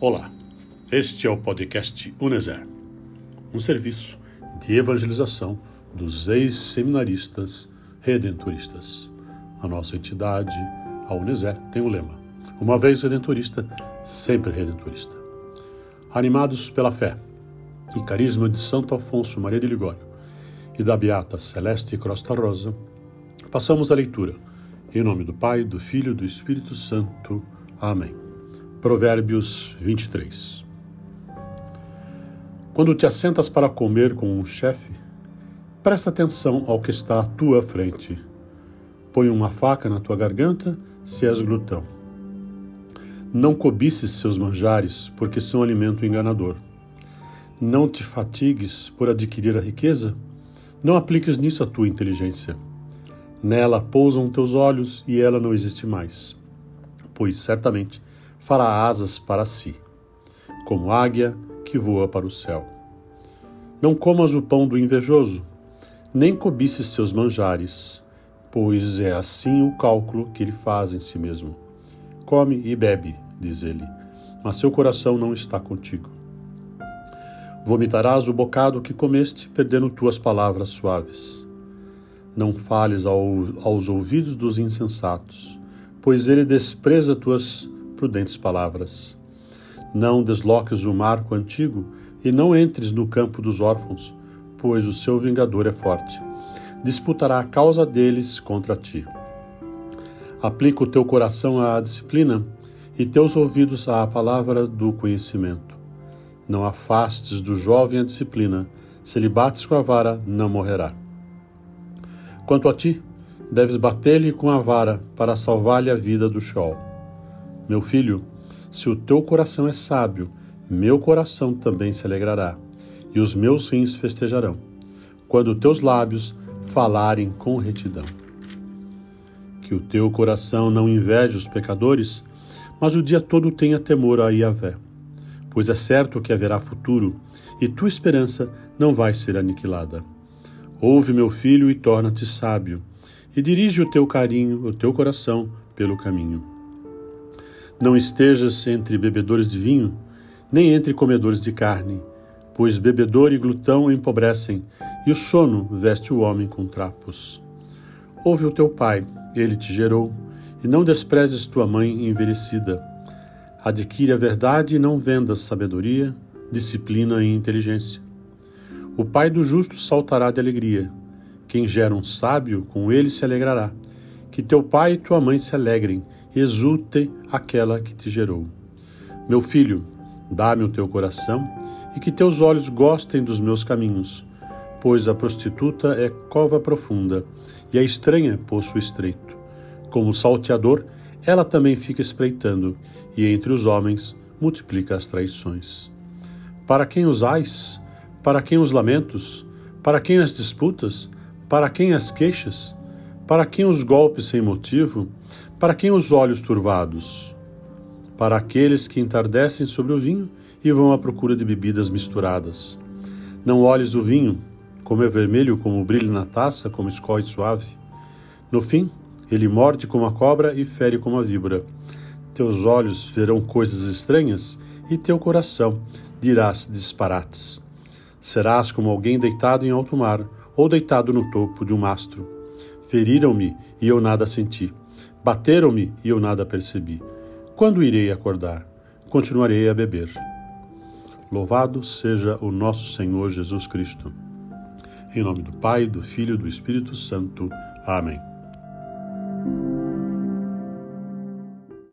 Olá, este é o podcast Uneser, um serviço de evangelização dos ex-seminaristas redentoristas. A nossa entidade, a Uneser, tem o lema: uma vez redentorista, sempre redentorista. Animados pela fé e carisma de Santo Afonso Maria de Ligório e da Beata Celeste Costa Rosa, passamos a leitura. Em nome do Pai, do Filho e do Espírito Santo. Amém. Provérbios 23 Quando te assentas para comer com um chefe, presta atenção ao que está à tua frente. Põe uma faca na tua garganta se és glutão. Não cobices seus manjares, porque são alimento enganador. Não te fatigues por adquirir a riqueza, não apliques nisso a tua inteligência. Nela pousam teus olhos e ela não existe mais, pois certamente fará asas para si, como águia que voa para o céu. Não comas o pão do invejoso, nem cobices seus manjares, pois é assim o cálculo que ele faz em si mesmo. Come e bebe, diz ele, mas seu coração não está contigo. Vomitarás o bocado que comeste, perdendo tuas palavras suaves. Não fales ao, aos ouvidos dos insensatos, pois ele despreza tuas prudentes palavras. Não desloques o marco antigo e não entres no campo dos órfãos, pois o seu vingador é forte. Disputará a causa deles contra ti. Aplica o teu coração à disciplina e teus ouvidos à palavra do conhecimento. Não afastes do jovem a disciplina, se lhe bates com a vara, não morrerá. Quanto a ti, deves bater-lhe com a vara para salvar-lhe a vida do Sheol. Meu filho, se o teu coração é sábio, meu coração também se alegrará, e os meus rins festejarão, quando teus lábios falarem com retidão. Que o teu coração não inveje os pecadores, mas o dia todo tenha temor a Iavé, pois é certo que haverá futuro, e tua esperança não vai ser aniquilada. Ouve, meu filho, e torna-te sábio, e dirige o teu carinho, o teu coração, pelo caminho. Não estejas entre bebedores de vinho, nem entre comedores de carne, pois bebedor e glutão empobrecem, e o sono veste o homem com trapos. Ouve o teu pai, ele te gerou, e não desprezes tua mãe envelhecida. Adquire a verdade e não vendas sabedoria, disciplina e inteligência. O pai do justo saltará de alegria. Quem gera um sábio, com ele se alegrará. Que teu pai e tua mãe se alegrem, exulte aquela que te gerou. Meu filho, dá-me o teu coração e que teus olhos gostem dos meus caminhos, pois a prostituta é cova profunda e a estranha poço estreito. Como salteador, ela também fica espreitando, e entre os homens multiplica as traições. Para quem os ais? Para quem os lamentos? Para quem as disputas? Para quem as queixas? Para quem os golpes sem motivo? Para quem os olhos turvados? Para aqueles que entardecem sobre o vinho e vão à procura de bebidas misturadas. Não olhes o vinho, como é vermelho como o brilho na taça, como escorre suave. No fim, ele morde como a cobra e fere como a víbora. Teus olhos verão coisas estranhas e teu coração dirás disparates. Serás como alguém deitado em alto mar ou deitado no topo de um mastro. Feriram-me e eu nada senti Bateram-me e eu nada percebi. Quando irei acordar? Continuarei a beber. Louvado seja o nosso Senhor Jesus Cristo. Em nome do Pai, do Filho e do Espírito Santo. Amém.